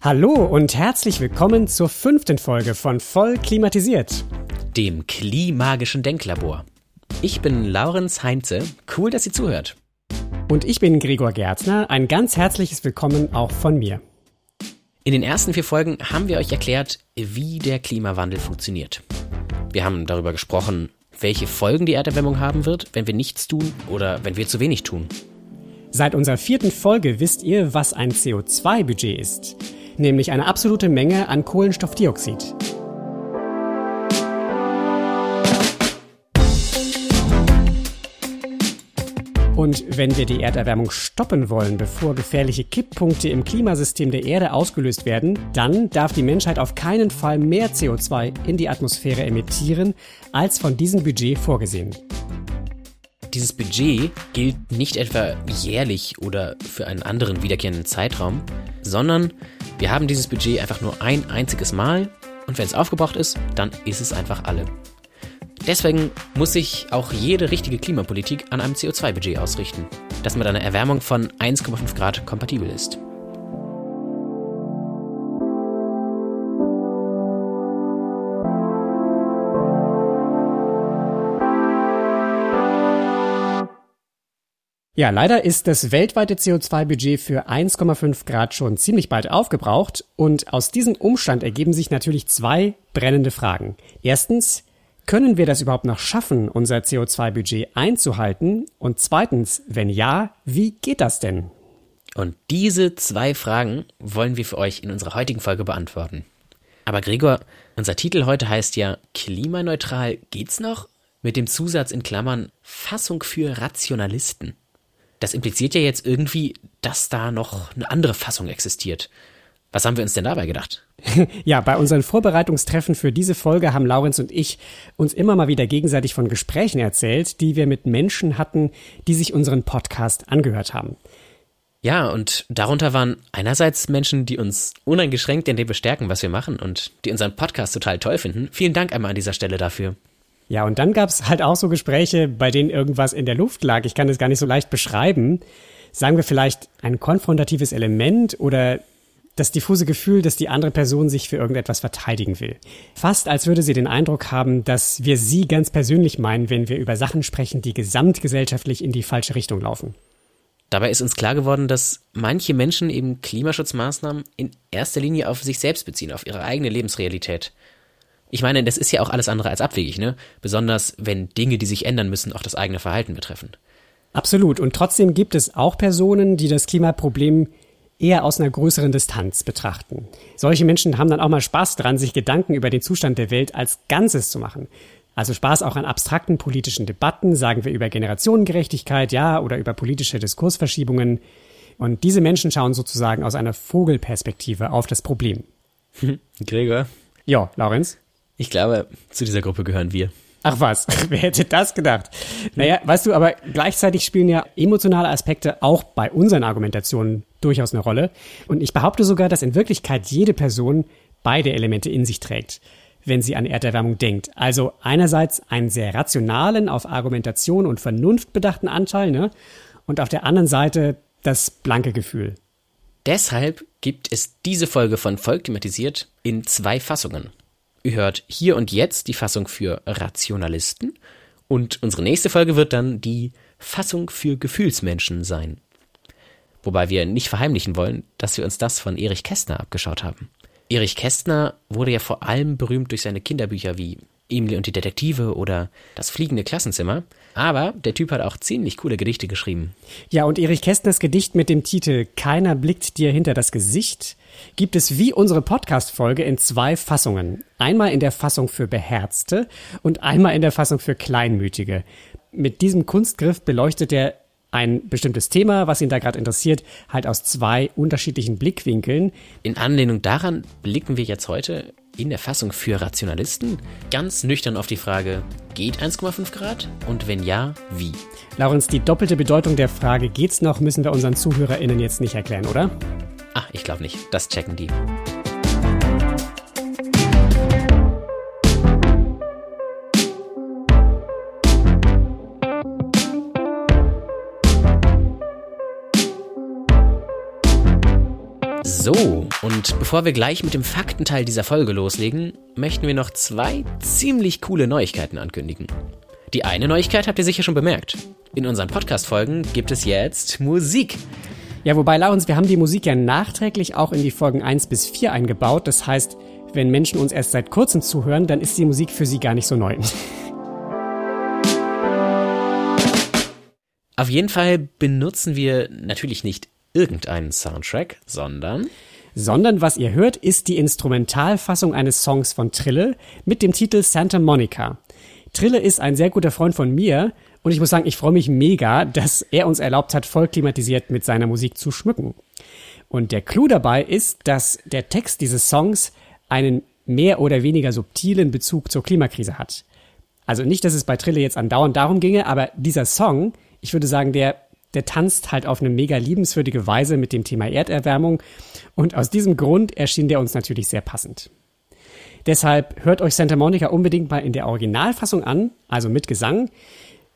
Hallo und herzlich willkommen zur fünften Folge von Voll klimatisiert, dem Klimagischen Denklabor. Ich bin Laurenz Heinze. Cool, dass ihr zuhört. Und ich bin Gregor Gärtner. Ein ganz herzliches Willkommen auch von mir. In den ersten vier Folgen haben wir euch erklärt, wie der Klimawandel funktioniert. Wir haben darüber gesprochen, welche Folgen die Erderwärmung haben wird, wenn wir nichts tun oder wenn wir zu wenig tun. Seit unserer vierten Folge wisst ihr, was ein CO2-Budget ist nämlich eine absolute Menge an Kohlenstoffdioxid. Und wenn wir die Erderwärmung stoppen wollen, bevor gefährliche Kipppunkte im Klimasystem der Erde ausgelöst werden, dann darf die Menschheit auf keinen Fall mehr CO2 in die Atmosphäre emittieren, als von diesem Budget vorgesehen. Dieses Budget gilt nicht etwa jährlich oder für einen anderen wiederkehrenden Zeitraum, sondern wir haben dieses Budget einfach nur ein einziges Mal und wenn es aufgebraucht ist, dann ist es einfach alle. Deswegen muss sich auch jede richtige Klimapolitik an einem CO2-Budget ausrichten, das mit einer Erwärmung von 1,5 Grad kompatibel ist. Ja, leider ist das weltweite CO2-Budget für 1,5 Grad schon ziemlich bald aufgebraucht und aus diesem Umstand ergeben sich natürlich zwei brennende Fragen. Erstens, können wir das überhaupt noch schaffen, unser CO2-Budget einzuhalten? Und zweitens, wenn ja, wie geht das denn? Und diese zwei Fragen wollen wir für euch in unserer heutigen Folge beantworten. Aber Gregor, unser Titel heute heißt ja Klimaneutral geht's noch? Mit dem Zusatz in Klammern Fassung für Rationalisten das impliziert ja jetzt irgendwie, dass da noch eine andere Fassung existiert. Was haben wir uns denn dabei gedacht? Ja, bei unseren Vorbereitungstreffen für diese Folge haben Laurenz und ich uns immer mal wieder gegenseitig von Gesprächen erzählt, die wir mit Menschen hatten, die sich unseren Podcast angehört haben. Ja, und darunter waren einerseits Menschen, die uns uneingeschränkt in dem bestärken, was wir machen und die unseren Podcast total toll finden. Vielen Dank einmal an dieser Stelle dafür. Ja, und dann gab's halt auch so Gespräche, bei denen irgendwas in der Luft lag. Ich kann es gar nicht so leicht beschreiben. Sagen wir vielleicht ein konfrontatives Element oder das diffuse Gefühl, dass die andere Person sich für irgendetwas verteidigen will. Fast als würde sie den Eindruck haben, dass wir sie ganz persönlich meinen, wenn wir über Sachen sprechen, die gesamtgesellschaftlich in die falsche Richtung laufen. Dabei ist uns klar geworden, dass manche Menschen eben Klimaschutzmaßnahmen in erster Linie auf sich selbst beziehen, auf ihre eigene Lebensrealität. Ich meine, das ist ja auch alles andere als abwegig, ne? Besonders wenn Dinge, die sich ändern müssen, auch das eigene Verhalten betreffen. Absolut. Und trotzdem gibt es auch Personen, die das Klimaproblem eher aus einer größeren Distanz betrachten. Solche Menschen haben dann auch mal Spaß dran, sich Gedanken über den Zustand der Welt als Ganzes zu machen. Also Spaß auch an abstrakten politischen Debatten, sagen wir über Generationengerechtigkeit, ja, oder über politische Diskursverschiebungen. Und diese Menschen schauen sozusagen aus einer Vogelperspektive auf das Problem. Gregor? Ja, Laurenz? Ich glaube, zu dieser Gruppe gehören wir. Ach was, wer hätte das gedacht? Naja, weißt du, aber gleichzeitig spielen ja emotionale Aspekte auch bei unseren Argumentationen durchaus eine Rolle. Und ich behaupte sogar, dass in Wirklichkeit jede Person beide Elemente in sich trägt, wenn sie an Erderwärmung denkt. Also einerseits einen sehr rationalen, auf Argumentation und Vernunft bedachten Anteil, ne? Und auf der anderen Seite das blanke Gefühl. Deshalb gibt es diese Folge von Volk thematisiert in zwei Fassungen. Ihr hört hier und jetzt die Fassung für Rationalisten und unsere nächste Folge wird dann die Fassung für Gefühlsmenschen sein. Wobei wir nicht verheimlichen wollen, dass wir uns das von Erich Kästner abgeschaut haben. Erich Kästner wurde ja vor allem berühmt durch seine Kinderbücher wie Emily und die Detektive oder Das fliegende Klassenzimmer. Aber der Typ hat auch ziemlich coole Gedichte geschrieben. Ja, und Erich Kästners Gedicht mit dem Titel Keiner blickt dir hinter das Gesicht gibt es wie unsere Podcast-Folge in zwei Fassungen. Einmal in der Fassung für Beherzte und einmal in der Fassung für Kleinmütige. Mit diesem Kunstgriff beleuchtet er ein bestimmtes Thema, was ihn da gerade interessiert, halt aus zwei unterschiedlichen Blickwinkeln. In Anlehnung daran blicken wir jetzt heute in der Fassung für Rationalisten ganz nüchtern auf die Frage, geht 1,5 Grad? Und wenn ja, wie? Laurens, die doppelte Bedeutung der Frage, geht's noch, müssen wir unseren ZuhörerInnen jetzt nicht erklären, oder? Ach, ich glaube nicht. Das checken die. So, und bevor wir gleich mit dem Faktenteil dieser Folge loslegen, möchten wir noch zwei ziemlich coole Neuigkeiten ankündigen. Die eine Neuigkeit habt ihr sicher schon bemerkt. In unseren Podcast-Folgen gibt es jetzt Musik. Ja, wobei, Laurens, wir haben die Musik ja nachträglich auch in die Folgen 1 bis 4 eingebaut. Das heißt, wenn Menschen uns erst seit kurzem zuhören, dann ist die Musik für sie gar nicht so neu. Auf jeden Fall benutzen wir natürlich nicht irgendeinen Soundtrack, sondern sondern was ihr hört, ist die Instrumentalfassung eines Songs von Trille mit dem Titel Santa Monica. Trille ist ein sehr guter Freund von mir und ich muss sagen, ich freue mich mega, dass er uns erlaubt hat, voll klimatisiert mit seiner Musik zu schmücken. Und der Clou dabei ist, dass der Text dieses Songs einen mehr oder weniger subtilen Bezug zur Klimakrise hat. Also nicht, dass es bei Trille jetzt andauernd darum ginge, aber dieser Song, ich würde sagen, der der tanzt halt auf eine mega liebenswürdige Weise mit dem Thema Erderwärmung und aus diesem Grund erschien der uns natürlich sehr passend. Deshalb hört euch Santa Monica unbedingt mal in der Originalfassung an, also mit Gesang.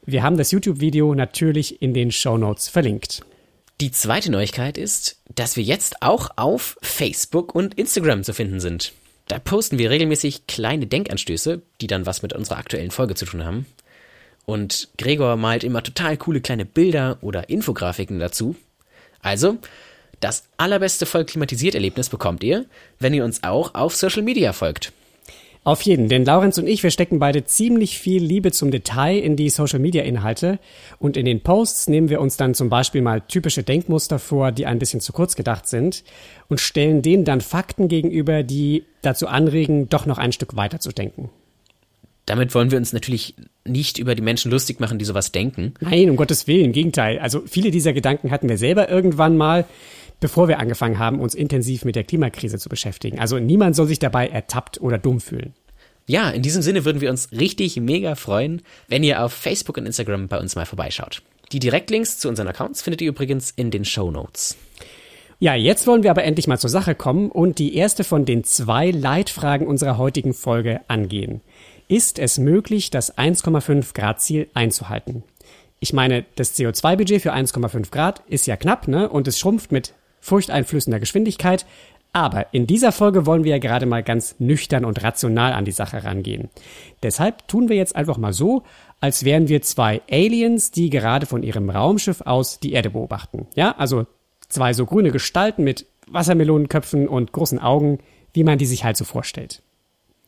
Wir haben das YouTube-Video natürlich in den Show Notes verlinkt. Die zweite Neuigkeit ist, dass wir jetzt auch auf Facebook und Instagram zu finden sind. Da posten wir regelmäßig kleine Denkanstöße, die dann was mit unserer aktuellen Folge zu tun haben. Und Gregor malt immer total coole kleine Bilder oder Infografiken dazu. Also, das allerbeste Vollklimatisiert-Erlebnis bekommt ihr, wenn ihr uns auch auf Social Media folgt. Auf jeden, denn Laurenz und ich, wir stecken beide ziemlich viel Liebe zum Detail in die Social Media Inhalte und in den Posts nehmen wir uns dann zum Beispiel mal typische Denkmuster vor, die ein bisschen zu kurz gedacht sind und stellen denen dann Fakten gegenüber, die dazu anregen, doch noch ein Stück weiter zu denken. Damit wollen wir uns natürlich nicht über die Menschen lustig machen, die sowas denken. Nein, um Gottes Willen, im Gegenteil. Also viele dieser Gedanken hatten wir selber irgendwann mal, bevor wir angefangen haben, uns intensiv mit der Klimakrise zu beschäftigen. Also niemand soll sich dabei ertappt oder dumm fühlen. Ja, in diesem Sinne würden wir uns richtig mega freuen, wenn ihr auf Facebook und Instagram bei uns mal vorbeischaut. Die Direktlinks zu unseren Accounts findet ihr übrigens in den Show Notes. Ja, jetzt wollen wir aber endlich mal zur Sache kommen und die erste von den zwei Leitfragen unserer heutigen Folge angehen ist es möglich, das 1,5 Grad Ziel einzuhalten. Ich meine, das CO2-Budget für 1,5 Grad ist ja knapp, ne? Und es schrumpft mit furchteinflößender Geschwindigkeit. Aber in dieser Folge wollen wir ja gerade mal ganz nüchtern und rational an die Sache rangehen. Deshalb tun wir jetzt einfach mal so, als wären wir zwei Aliens, die gerade von ihrem Raumschiff aus die Erde beobachten. Ja, also zwei so grüne Gestalten mit Wassermelonenköpfen und großen Augen, wie man die sich halt so vorstellt.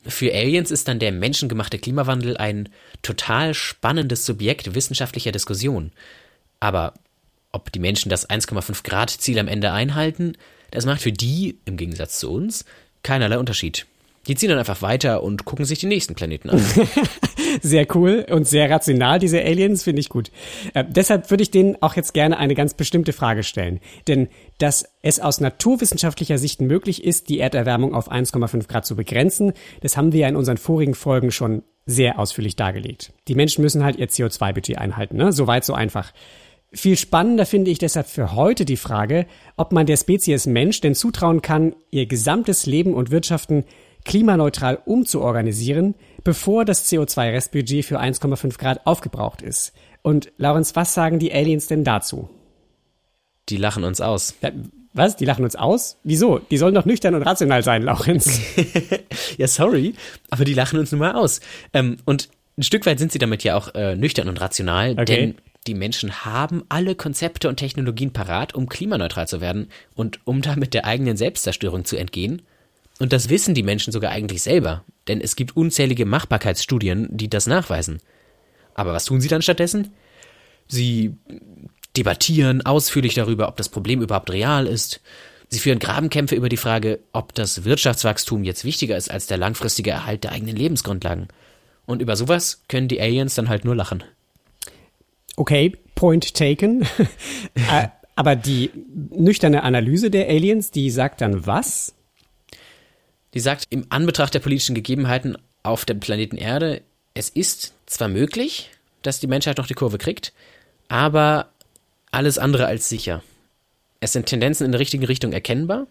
Für Aliens ist dann der menschengemachte Klimawandel ein total spannendes Subjekt wissenschaftlicher Diskussion. Aber ob die Menschen das 1,5 Grad Ziel am Ende einhalten, das macht für die, im Gegensatz zu uns, keinerlei Unterschied. Die ziehen dann einfach weiter und gucken sich die nächsten Planeten an. sehr cool und sehr rational, diese Aliens, finde ich gut. Äh, deshalb würde ich denen auch jetzt gerne eine ganz bestimmte Frage stellen. Denn dass es aus naturwissenschaftlicher Sicht möglich ist, die Erderwärmung auf 1,5 Grad zu begrenzen, das haben wir ja in unseren vorigen Folgen schon sehr ausführlich dargelegt. Die Menschen müssen halt ihr CO2-Budget einhalten, ne? Soweit, so einfach. Viel spannender finde ich deshalb für heute die Frage, ob man der Spezies Mensch denn zutrauen kann, ihr gesamtes Leben und Wirtschaften klimaneutral umzuorganisieren, bevor das CO2-Restbudget für 1,5 Grad aufgebraucht ist. Und Laurens, was sagen die Aliens denn dazu? Die lachen uns aus. Ja, was? Die lachen uns aus? Wieso? Die sollen doch nüchtern und rational sein, Laurens. ja, sorry, aber die lachen uns nun mal aus. Ähm, und ein Stück weit sind sie damit ja auch äh, nüchtern und rational, okay. denn die Menschen haben alle Konzepte und Technologien parat, um klimaneutral zu werden und um damit der eigenen Selbstzerstörung zu entgehen. Und das wissen die Menschen sogar eigentlich selber, denn es gibt unzählige Machbarkeitsstudien, die das nachweisen. Aber was tun sie dann stattdessen? Sie debattieren ausführlich darüber, ob das Problem überhaupt real ist. Sie führen Grabenkämpfe über die Frage, ob das Wirtschaftswachstum jetzt wichtiger ist als der langfristige Erhalt der eigenen Lebensgrundlagen. Und über sowas können die Aliens dann halt nur lachen. Okay, point taken. Äh, aber die nüchterne Analyse der Aliens, die sagt dann was? Die sagt, im Anbetracht der politischen Gegebenheiten auf dem Planeten Erde, es ist zwar möglich, dass die Menschheit noch die Kurve kriegt, aber alles andere als sicher. Es sind Tendenzen in der richtigen Richtung erkennbar,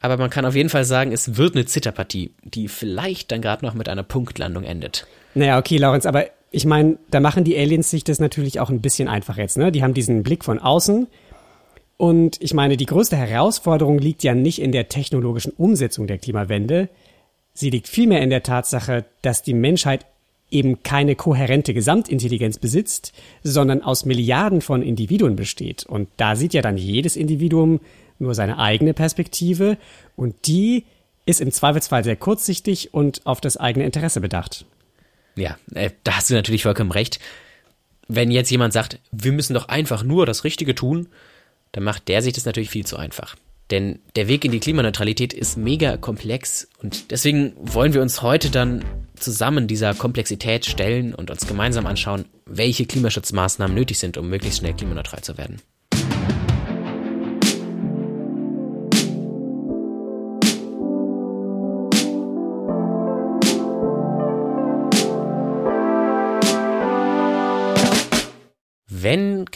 aber man kann auf jeden Fall sagen, es wird eine Zitterpartie, die vielleicht dann gerade noch mit einer Punktlandung endet. Naja, okay, Laurenz, aber ich meine, da machen die Aliens sich das natürlich auch ein bisschen einfach jetzt, ne? Die haben diesen Blick von außen Und ich meine, die größte Herausforderung liegt ja nicht in der technologischen Umsetzung der Klimawende. Sie liegt vielmehr in der Tatsache, dass die Menschheit eben keine kohärente Gesamtintelligenz besitzt, sondern aus Milliarden von Individuen besteht. Und da sieht ja dann jedes Individuum nur seine eigene Perspektive und die ist im Zweifelsfall sehr kurzsichtig und auf das eigene Interesse bedacht. Ja, äh, da hast du natürlich vollkommen recht. Wenn jetzt jemand sagt, wir müssen doch einfach nur das Richtige tun, dann macht der sich das natürlich viel zu einfach. Denn der Weg in die Klimaneutralität ist mega komplex und deswegen wollen wir uns heute dann zusammen dieser Komplexität stellen und uns gemeinsam anschauen, welche Klimaschutzmaßnahmen nötig sind, um möglichst schnell klimaneutral zu werden.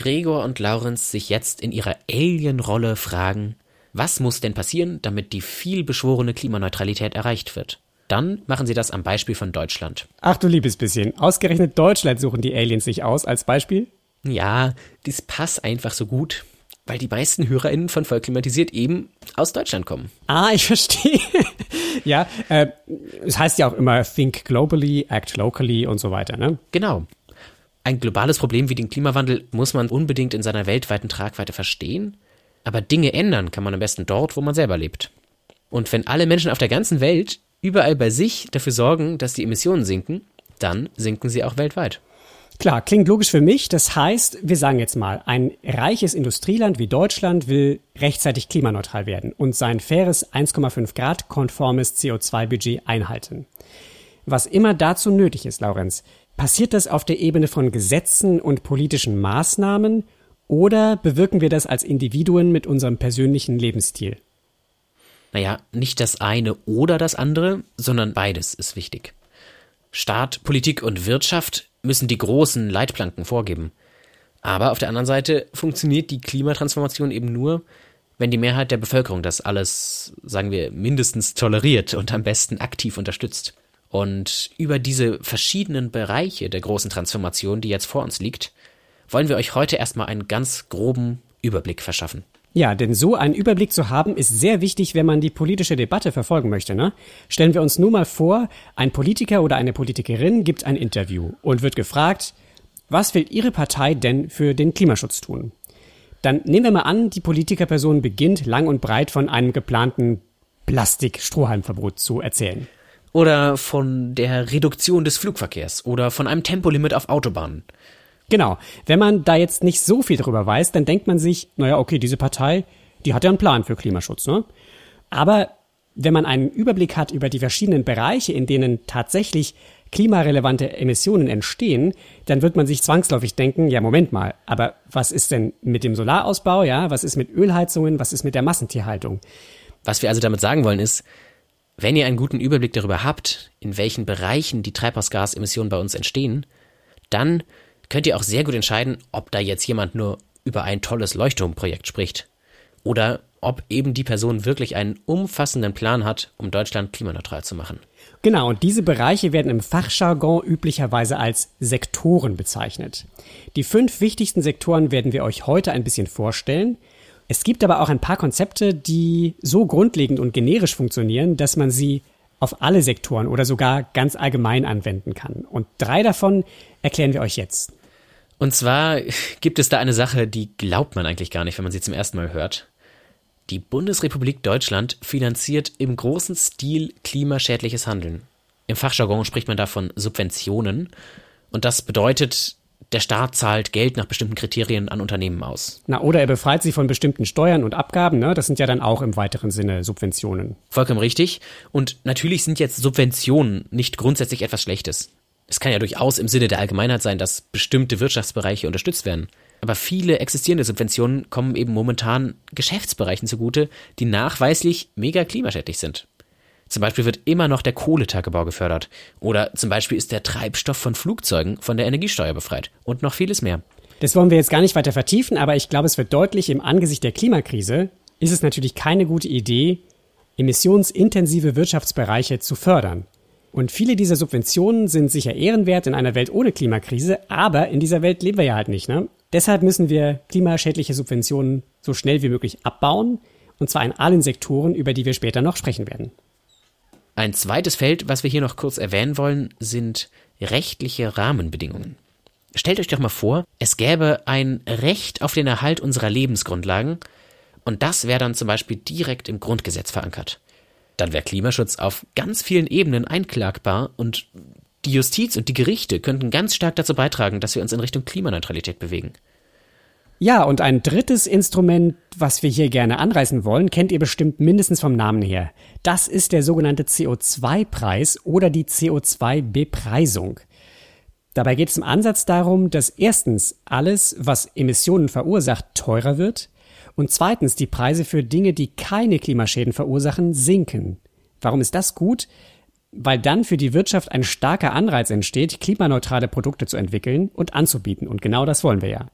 Gregor und Laurenz sich jetzt in ihrer Alien-Rolle fragen, was muss denn passieren, damit die vielbeschworene Klimaneutralität erreicht wird? Dann machen sie das am Beispiel von Deutschland. Ach du liebes bisschen, ausgerechnet Deutschland suchen die Aliens sich aus als Beispiel? Ja, dies passt einfach so gut, weil die meisten HörerInnen von Vollklimatisiert eben aus Deutschland kommen. Ah, ich verstehe. ja, äh, es heißt ja auch immer think globally, act locally und so weiter, ne? Genau. Ein globales Problem wie den Klimawandel muss man unbedingt in seiner weltweiten Tragweite verstehen, aber Dinge ändern kann man am besten dort, wo man selber lebt. Und wenn alle Menschen auf der ganzen Welt überall bei sich dafür sorgen, dass die Emissionen sinken, dann sinken sie auch weltweit. Klar, klingt logisch für mich. Das heißt, wir sagen jetzt mal, ein reiches Industrieland wie Deutschland will rechtzeitig klimaneutral werden und sein faires 1,5 Grad konformes CO2-Budget einhalten. Was immer dazu nötig ist, Laurenz, Passiert das auf der Ebene von Gesetzen und politischen Maßnahmen oder bewirken wir das als Individuen mit unserem persönlichen Lebensstil? Naja, nicht das eine oder das andere, sondern beides ist wichtig. Staat, Politik und Wirtschaft müssen die großen Leitplanken vorgeben. Aber auf der anderen Seite funktioniert die Klimatransformation eben nur, wenn die Mehrheit der Bevölkerung das alles, sagen wir, mindestens toleriert und am besten aktiv unterstützt. Und über diese verschiedenen Bereiche der großen Transformation, die jetzt vor uns liegt, wollen wir euch heute erstmal einen ganz groben Überblick verschaffen. Ja, denn so einen Überblick zu haben, ist sehr wichtig, wenn man die politische Debatte verfolgen möchte. Ne? Stellen wir uns nur mal vor, ein Politiker oder eine Politikerin gibt ein Interview und wird gefragt, was will Ihre Partei denn für den Klimaschutz tun? Dann nehmen wir mal an, die Politikerperson beginnt lang und breit von einem geplanten Plastik-Strohhalmverbot zu erzählen oder von der Reduktion des Flugverkehrs oder von einem Tempolimit auf Autobahnen. Genau. Wenn man da jetzt nicht so viel drüber weiß, dann denkt man sich, naja, okay, diese Partei, die hat ja einen Plan für Klimaschutz, ne? Aber wenn man einen Überblick hat über die verschiedenen Bereiche, in denen tatsächlich klimarelevante Emissionen entstehen, dann wird man sich zwangsläufig denken, ja, Moment mal, aber was ist denn mit dem Solarausbau, ja? Was ist mit Ölheizungen? Was ist mit der Massentierhaltung? Was wir also damit sagen wollen ist, wenn ihr einen guten Überblick darüber habt, in welchen Bereichen die Treibhausgasemissionen bei uns entstehen, dann könnt ihr auch sehr gut entscheiden, ob da jetzt jemand nur über ein tolles Leuchtturmprojekt spricht oder ob eben die Person wirklich einen umfassenden Plan hat, um Deutschland klimaneutral zu machen. Genau, und diese Bereiche werden im Fachjargon üblicherweise als Sektoren bezeichnet. Die fünf wichtigsten Sektoren werden wir euch heute ein bisschen vorstellen. Es gibt aber auch ein paar Konzepte, die so grundlegend und generisch funktionieren, dass man sie auf alle Sektoren oder sogar ganz allgemein anwenden kann. Und drei davon erklären wir euch jetzt. Und zwar gibt es da eine Sache, die glaubt man eigentlich gar nicht, wenn man sie zum ersten Mal hört. Die Bundesrepublik Deutschland finanziert im großen Stil klimaschädliches Handeln. Im Fachjargon spricht man davon Subventionen. Und das bedeutet, der Staat zahlt Geld nach bestimmten Kriterien an Unternehmen aus. Na, oder er befreit sie von bestimmten Steuern und Abgaben, ne? Das sind ja dann auch im weiteren Sinne Subventionen. Vollkommen richtig. Und natürlich sind jetzt Subventionen nicht grundsätzlich etwas Schlechtes. Es kann ja durchaus im Sinne der Allgemeinheit sein, dass bestimmte Wirtschaftsbereiche unterstützt werden. Aber viele existierende Subventionen kommen eben momentan Geschäftsbereichen zugute, die nachweislich mega klimaschädlich sind. Zum Beispiel wird immer noch der Kohletagebau gefördert. Oder zum Beispiel ist der Treibstoff von Flugzeugen von der Energiesteuer befreit. Und noch vieles mehr. Das wollen wir jetzt gar nicht weiter vertiefen, aber ich glaube, es wird deutlich, im Angesicht der Klimakrise ist es natürlich keine gute Idee, emissionsintensive Wirtschaftsbereiche zu fördern. Und viele dieser Subventionen sind sicher ehrenwert in einer Welt ohne Klimakrise, aber in dieser Welt leben wir ja halt nicht. Ne? Deshalb müssen wir klimaschädliche Subventionen so schnell wie möglich abbauen, und zwar in allen Sektoren, über die wir später noch sprechen werden. Ein zweites Feld, was wir hier noch kurz erwähnen wollen, sind rechtliche Rahmenbedingungen. Stellt euch doch mal vor, es gäbe ein Recht auf den Erhalt unserer Lebensgrundlagen und das wäre dann zum Beispiel direkt im Grundgesetz verankert. Dann wäre Klimaschutz auf ganz vielen Ebenen einklagbar und die Justiz und die Gerichte könnten ganz stark dazu beitragen, dass wir uns in Richtung Klimaneutralität bewegen. Ja, und ein drittes Instrument, was wir hier gerne anreißen wollen, kennt ihr bestimmt mindestens vom Namen her. Das ist der sogenannte CO2-Preis oder die CO2-Bepreisung. Dabei geht es im Ansatz darum, dass erstens alles, was Emissionen verursacht, teurer wird und zweitens die Preise für Dinge, die keine Klimaschäden verursachen, sinken. Warum ist das gut? Weil dann für die Wirtschaft ein starker Anreiz entsteht, klimaneutrale Produkte zu entwickeln und anzubieten. Und genau das wollen wir ja.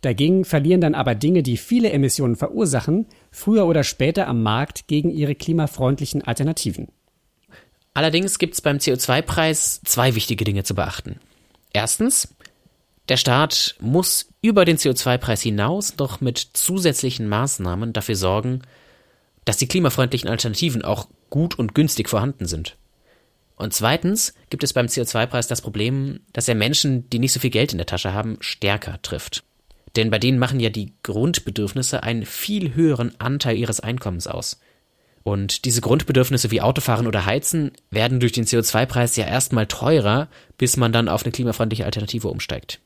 Dagegen verlieren dann aber Dinge, die viele Emissionen verursachen, früher oder später am Markt gegen ihre klimafreundlichen Alternativen. Allerdings gibt es beim CO2-Preis zwei wichtige Dinge zu beachten. Erstens, der Staat muss über den CO2-Preis hinaus noch mit zusätzlichen Maßnahmen dafür sorgen, dass die klimafreundlichen Alternativen auch gut und günstig vorhanden sind. Und zweitens gibt es beim CO2-Preis das Problem, dass er Menschen, die nicht so viel Geld in der Tasche haben, stärker trifft. Denn bei denen machen ja die Grundbedürfnisse einen viel höheren Anteil ihres Einkommens aus. Und diese Grundbedürfnisse wie Autofahren oder Heizen werden durch den CO2-Preis ja erstmal teurer, bis man dann auf eine klimafreundliche Alternative umsteigt.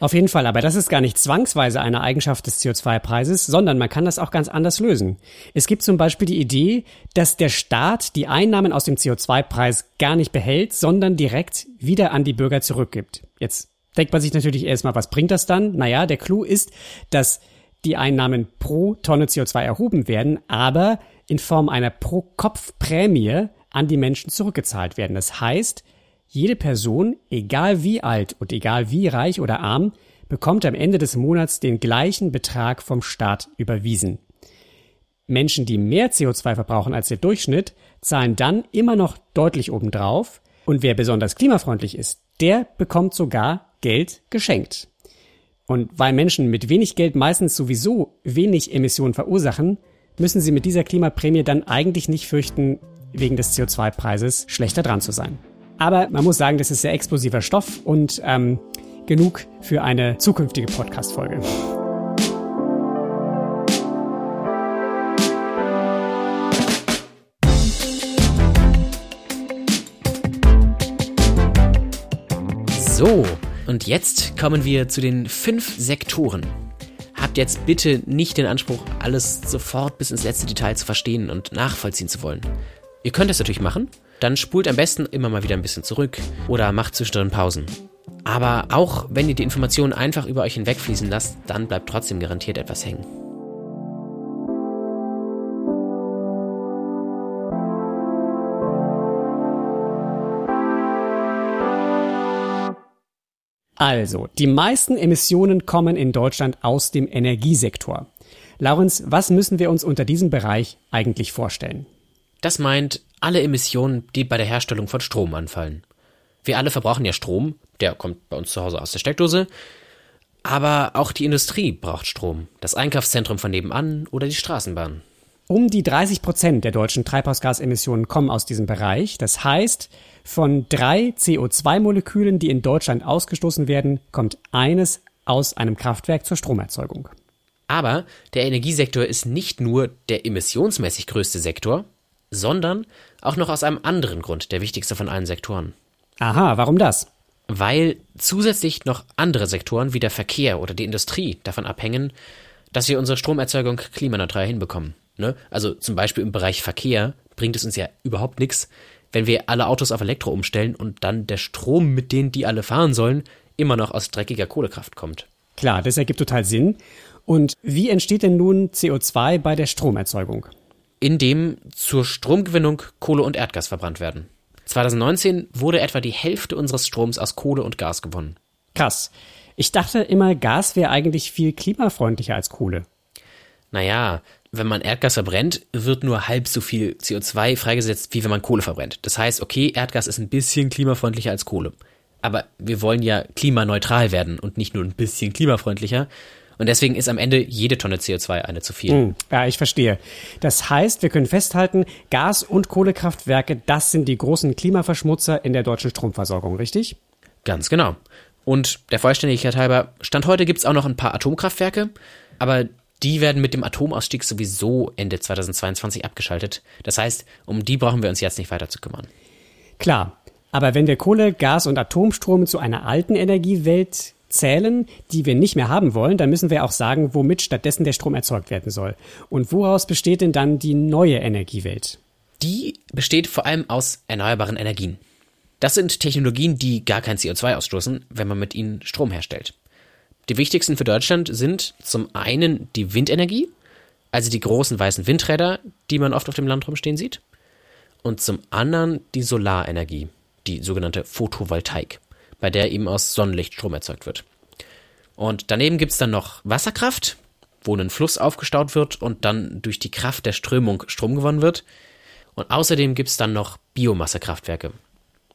Auf jeden Fall, aber das ist gar nicht zwangsweise eine Eigenschaft des CO2-Preises, sondern man kann das auch ganz anders lösen. Es gibt zum Beispiel die Idee, dass der Staat die Einnahmen aus dem CO2-Preis gar nicht behält, sondern direkt wieder an die Bürger zurückgibt. Jetzt denkt man sich natürlich erstmal, was bringt das dann? Naja, der Clou ist, dass die Einnahmen pro Tonne CO2 erhoben werden, aber in Form einer Pro-Kopf-Prämie an die Menschen zurückgezahlt werden. Das heißt, jede Person, egal wie alt und egal wie reich oder arm, bekommt am Ende des Monats den gleichen Betrag vom Staat überwiesen. Menschen, die mehr CO2 verbrauchen als der Durchschnitt, zahlen dann immer noch deutlich obendrauf und wer besonders klimafreundlich ist, der bekommt sogar Geld geschenkt. Und weil Menschen mit wenig Geld meistens sowieso wenig Emissionen verursachen, müssen sie mit dieser Klimaprämie dann eigentlich nicht fürchten, wegen des CO2-Preises schlechter dran zu sein. Aber man muss sagen, das ist sehr explosiver Stoff und ähm, genug für eine zukünftige Podcast-Folge. So, und jetzt kommen wir zu den fünf Sektoren. Habt jetzt bitte nicht den Anspruch, alles sofort bis ins letzte Detail zu verstehen und nachvollziehen zu wollen. Ihr könnt das natürlich machen, dann spult am besten immer mal wieder ein bisschen zurück oder macht zwischendrin Pausen. Aber auch wenn ihr die Informationen einfach über euch hinwegfließen lasst, dann bleibt trotzdem garantiert etwas hängen. Also, die meisten Emissionen kommen in Deutschland aus dem Energiesektor. Laurens, was müssen wir uns unter diesem Bereich eigentlich vorstellen? Das meint alle Emissionen, die bei der Herstellung von Strom anfallen. Wir alle verbrauchen ja Strom, der kommt bei uns zu Hause aus der Steckdose, aber auch die Industrie braucht Strom, das Einkaufszentrum von nebenan oder die Straßenbahn. Um die 30 Prozent der deutschen Treibhausgasemissionen kommen aus diesem Bereich. Das heißt, von drei CO2-Molekülen, die in Deutschland ausgestoßen werden, kommt eines aus einem Kraftwerk zur Stromerzeugung. Aber der Energiesektor ist nicht nur der emissionsmäßig größte Sektor, sondern auch noch aus einem anderen Grund der wichtigste von allen Sektoren. Aha, warum das? Weil zusätzlich noch andere Sektoren wie der Verkehr oder die Industrie davon abhängen, dass wir unsere Stromerzeugung klimaneutral hinbekommen. Ne? Also zum Beispiel im Bereich Verkehr bringt es uns ja überhaupt nichts, wenn wir alle Autos auf Elektro umstellen und dann der Strom, mit dem die alle fahren sollen, immer noch aus dreckiger Kohlekraft kommt. Klar, das ergibt total Sinn. Und wie entsteht denn nun CO2 bei der Stromerzeugung? Indem zur Stromgewinnung Kohle und Erdgas verbrannt werden. 2019 wurde etwa die Hälfte unseres Stroms aus Kohle und Gas gewonnen. Krass. Ich dachte immer, Gas wäre eigentlich viel klimafreundlicher als Kohle. Naja, wenn man Erdgas verbrennt, wird nur halb so viel CO2 freigesetzt, wie wenn man Kohle verbrennt. Das heißt, okay, Erdgas ist ein bisschen klimafreundlicher als Kohle. Aber wir wollen ja klimaneutral werden und nicht nur ein bisschen klimafreundlicher. Und deswegen ist am Ende jede Tonne CO2 eine zu viel. Hm, ja, ich verstehe. Das heißt, wir können festhalten, Gas- und Kohlekraftwerke, das sind die großen Klimaverschmutzer in der deutschen Stromversorgung, richtig? Ganz genau. Und der Vollständigkeit halber, Stand heute gibt es auch noch ein paar Atomkraftwerke, aber die werden mit dem Atomausstieg sowieso Ende 2022 abgeschaltet. Das heißt, um die brauchen wir uns jetzt nicht weiter zu kümmern. Klar, aber wenn wir Kohle, Gas und Atomstrom zu einer alten Energiewelt zählen, die wir nicht mehr haben wollen, dann müssen wir auch sagen, womit stattdessen der Strom erzeugt werden soll. Und woraus besteht denn dann die neue Energiewelt? Die besteht vor allem aus erneuerbaren Energien. Das sind Technologien, die gar kein CO2 ausstoßen, wenn man mit ihnen Strom herstellt. Die wichtigsten für Deutschland sind zum einen die Windenergie, also die großen weißen Windräder, die man oft auf dem Land rumstehen sieht, und zum anderen die Solarenergie, die sogenannte Photovoltaik, bei der eben aus Sonnenlicht Strom erzeugt wird. Und daneben gibt es dann noch Wasserkraft, wo ein Fluss aufgestaut wird und dann durch die Kraft der Strömung Strom gewonnen wird. Und außerdem gibt es dann noch Biomassekraftwerke.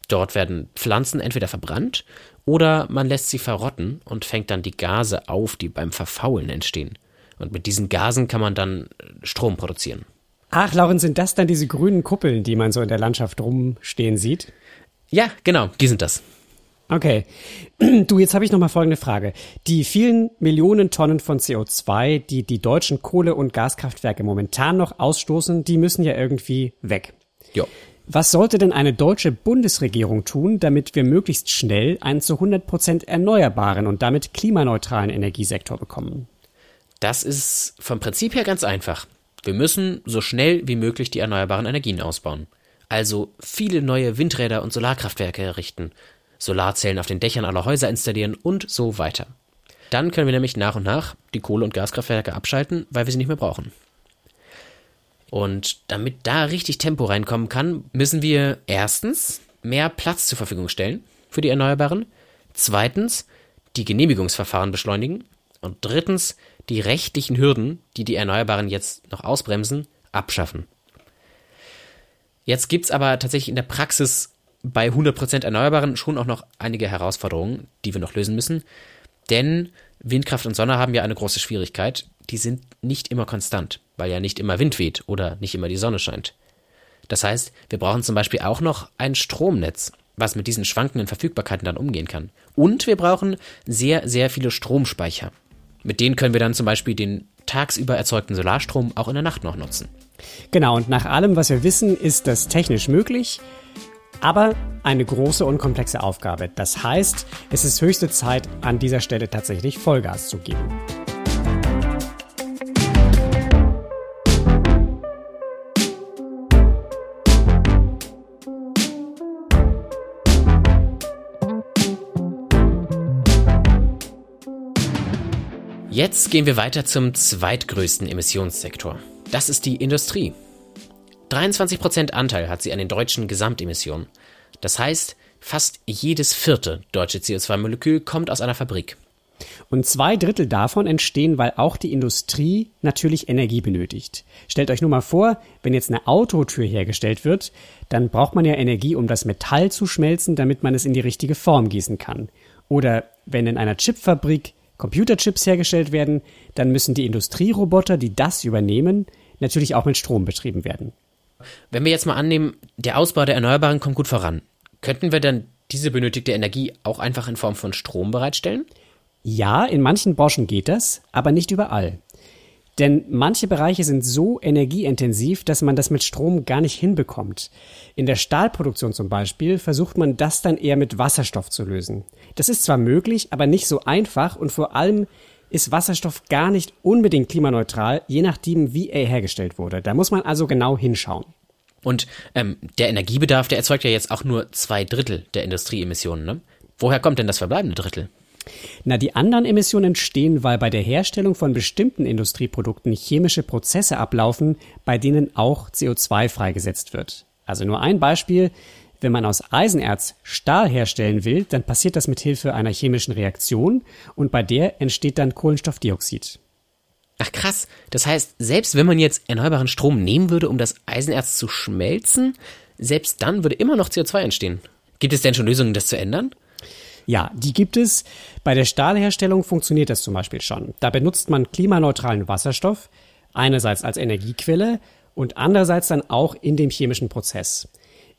Dort werden Pflanzen entweder verbrannt oder man lässt sie verrotten und fängt dann die Gase auf, die beim Verfaulen entstehen. Und mit diesen Gasen kann man dann Strom produzieren. Ach, Lauren, sind das dann diese grünen Kuppeln, die man so in der Landschaft rumstehen sieht? Ja, genau, die sind das. Okay. Du, jetzt habe ich noch mal folgende Frage. Die vielen Millionen Tonnen von CO2, die die deutschen Kohle- und Gaskraftwerke momentan noch ausstoßen, die müssen ja irgendwie weg. Ja. Was sollte denn eine deutsche Bundesregierung tun, damit wir möglichst schnell einen zu 100 Prozent erneuerbaren und damit klimaneutralen Energiesektor bekommen? Das ist vom Prinzip her ganz einfach. Wir müssen so schnell wie möglich die erneuerbaren Energien ausbauen. Also viele neue Windräder und Solarkraftwerke errichten, Solarzellen auf den Dächern aller Häuser installieren und so weiter. Dann können wir nämlich nach und nach die Kohle- und Gaskraftwerke abschalten, weil wir sie nicht mehr brauchen. Und damit da richtig Tempo reinkommen kann, müssen wir erstens mehr Platz zur Verfügung stellen für die Erneuerbaren, zweitens die Genehmigungsverfahren beschleunigen und drittens die rechtlichen Hürden, die die Erneuerbaren jetzt noch ausbremsen, abschaffen. Jetzt gibt es aber tatsächlich in der Praxis bei 100% Erneuerbaren schon auch noch einige Herausforderungen, die wir noch lösen müssen. Denn Windkraft und Sonne haben ja eine große Schwierigkeit. Die sind nicht immer konstant, weil ja nicht immer Wind weht oder nicht immer die Sonne scheint. Das heißt, wir brauchen zum Beispiel auch noch ein Stromnetz, was mit diesen schwankenden Verfügbarkeiten dann umgehen kann. Und wir brauchen sehr, sehr viele Stromspeicher. Mit denen können wir dann zum Beispiel den tagsüber erzeugten Solarstrom auch in der Nacht noch nutzen. Genau, und nach allem, was wir wissen, ist das technisch möglich, aber eine große und komplexe Aufgabe. Das heißt, es ist höchste Zeit, an dieser Stelle tatsächlich Vollgas zu geben. Jetzt gehen wir weiter zum zweitgrößten Emissionssektor. Das ist die Industrie. 23% Anteil hat sie an den deutschen Gesamtemissionen. Das heißt, fast jedes vierte deutsche CO2-Molekül kommt aus einer Fabrik. Und zwei Drittel davon entstehen, weil auch die Industrie natürlich Energie benötigt. Stellt euch nur mal vor, wenn jetzt eine Autotür hergestellt wird, dann braucht man ja Energie, um das Metall zu schmelzen, damit man es in die richtige Form gießen kann. Oder wenn in einer Chipfabrik Computerchips hergestellt werden, dann müssen die Industrieroboter, die das übernehmen, natürlich auch mit Strom betrieben werden. Wenn wir jetzt mal annehmen, der Ausbau der Erneuerbaren kommt gut voran, könnten wir dann diese benötigte Energie auch einfach in Form von Strom bereitstellen? Ja, in manchen Branchen geht das, aber nicht überall. Denn manche Bereiche sind so energieintensiv, dass man das mit Strom gar nicht hinbekommt. In der Stahlproduktion zum Beispiel versucht man das dann eher mit Wasserstoff zu lösen. Das ist zwar möglich, aber nicht so einfach und vor allem ist Wasserstoff gar nicht unbedingt klimaneutral, je nachdem, wie er hergestellt wurde. Da muss man also genau hinschauen. Und ähm, der Energiebedarf, der erzeugt ja jetzt auch nur zwei Drittel der Industrieemissionen. Ne? Woher kommt denn das verbleibende Drittel? Na, die anderen Emissionen entstehen, weil bei der Herstellung von bestimmten Industrieprodukten chemische Prozesse ablaufen, bei denen auch CO2 freigesetzt wird. Also nur ein Beispiel. Wenn man aus Eisenerz Stahl herstellen will, dann passiert das mit Hilfe einer chemischen Reaktion und bei der entsteht dann Kohlenstoffdioxid. Ach krass, das heißt, selbst wenn man jetzt erneuerbaren Strom nehmen würde, um das Eisenerz zu schmelzen, selbst dann würde immer noch CO2 entstehen. Gibt es denn schon Lösungen, das zu ändern? Ja, die gibt es. Bei der Stahlherstellung funktioniert das zum Beispiel schon. Da benutzt man klimaneutralen Wasserstoff, einerseits als Energiequelle und andererseits dann auch in dem chemischen Prozess.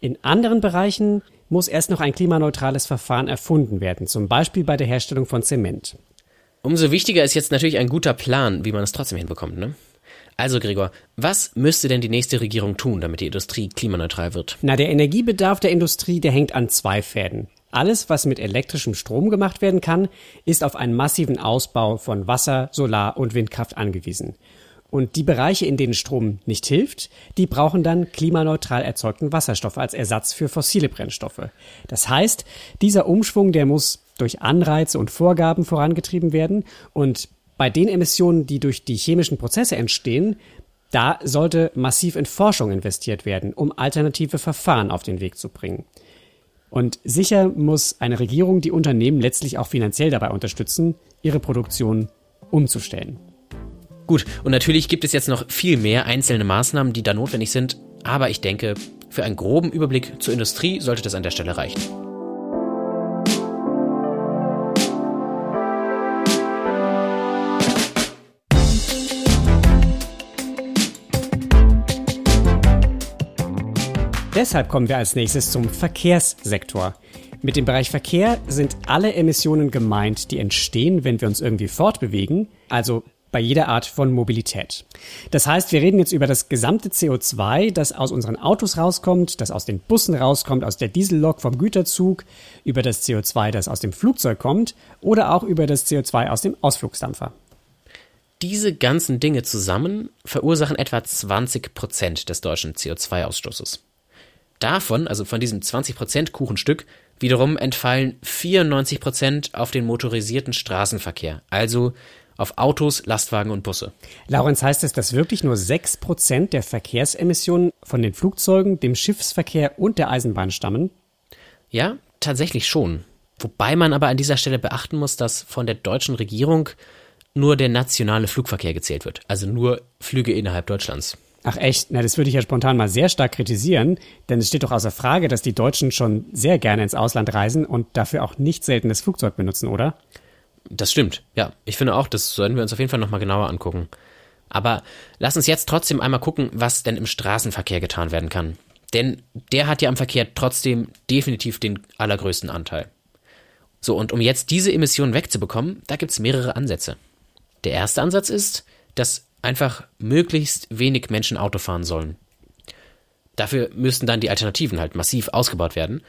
In anderen Bereichen muss erst noch ein klimaneutrales Verfahren erfunden werden, zum Beispiel bei der Herstellung von Zement. Umso wichtiger ist jetzt natürlich ein guter Plan, wie man es trotzdem hinbekommt, ne? Also Gregor, was müsste denn die nächste Regierung tun, damit die Industrie klimaneutral wird? Na, der Energiebedarf der Industrie, der hängt an zwei Fäden. Alles, was mit elektrischem Strom gemacht werden kann, ist auf einen massiven Ausbau von Wasser, Solar und Windkraft angewiesen. Und die Bereiche, in denen Strom nicht hilft, die brauchen dann klimaneutral erzeugten Wasserstoff als Ersatz für fossile Brennstoffe. Das heißt, dieser Umschwung, der muss durch Anreize und Vorgaben vorangetrieben werden und bei den Emissionen, die durch die chemischen Prozesse entstehen, da sollte massiv in Forschung investiert werden, um alternative Verfahren auf den Weg zu bringen. Und sicher muss eine Regierung die Unternehmen letztlich auch finanziell dabei unterstützen, ihre Produktion umzustellen. Gut, und natürlich gibt es jetzt noch viel mehr einzelne Maßnahmen, die da notwendig sind, aber ich denke, für einen groben Überblick zur Industrie sollte das an der Stelle reichen. Deshalb kommen wir als nächstes zum Verkehrssektor. Mit dem Bereich Verkehr sind alle Emissionen gemeint, die entstehen, wenn wir uns irgendwie fortbewegen, also bei jeder Art von Mobilität. Das heißt, wir reden jetzt über das gesamte CO2, das aus unseren Autos rauskommt, das aus den Bussen rauskommt, aus der Diesellok vom Güterzug, über das CO2, das aus dem Flugzeug kommt oder auch über das CO2 aus dem Ausflugsdampfer. Diese ganzen Dinge zusammen verursachen etwa 20 Prozent des deutschen CO2-Ausstoßes. Davon, also von diesem 20 Prozent Kuchenstück, wiederum entfallen 94 Prozent auf den motorisierten Straßenverkehr, also auf Autos, Lastwagen und Busse. Laurenz, heißt es, dass wirklich nur 6% der Verkehrsemissionen von den Flugzeugen, dem Schiffsverkehr und der Eisenbahn stammen? Ja, tatsächlich schon. Wobei man aber an dieser Stelle beachten muss, dass von der deutschen Regierung nur der nationale Flugverkehr gezählt wird, also nur Flüge innerhalb Deutschlands. Ach echt, na das würde ich ja spontan mal sehr stark kritisieren, denn es steht doch außer Frage, dass die Deutschen schon sehr gerne ins Ausland reisen und dafür auch nicht selten das Flugzeug benutzen, oder? Das stimmt, ja. Ich finde auch, das sollten wir uns auf jeden Fall nochmal genauer angucken. Aber lass uns jetzt trotzdem einmal gucken, was denn im Straßenverkehr getan werden kann. Denn der hat ja am Verkehr trotzdem definitiv den allergrößten Anteil. So, und um jetzt diese Emissionen wegzubekommen, da gibt's mehrere Ansätze. Der erste Ansatz ist, dass einfach möglichst wenig Menschen Auto fahren sollen. Dafür müssten dann die Alternativen halt massiv ausgebaut werden.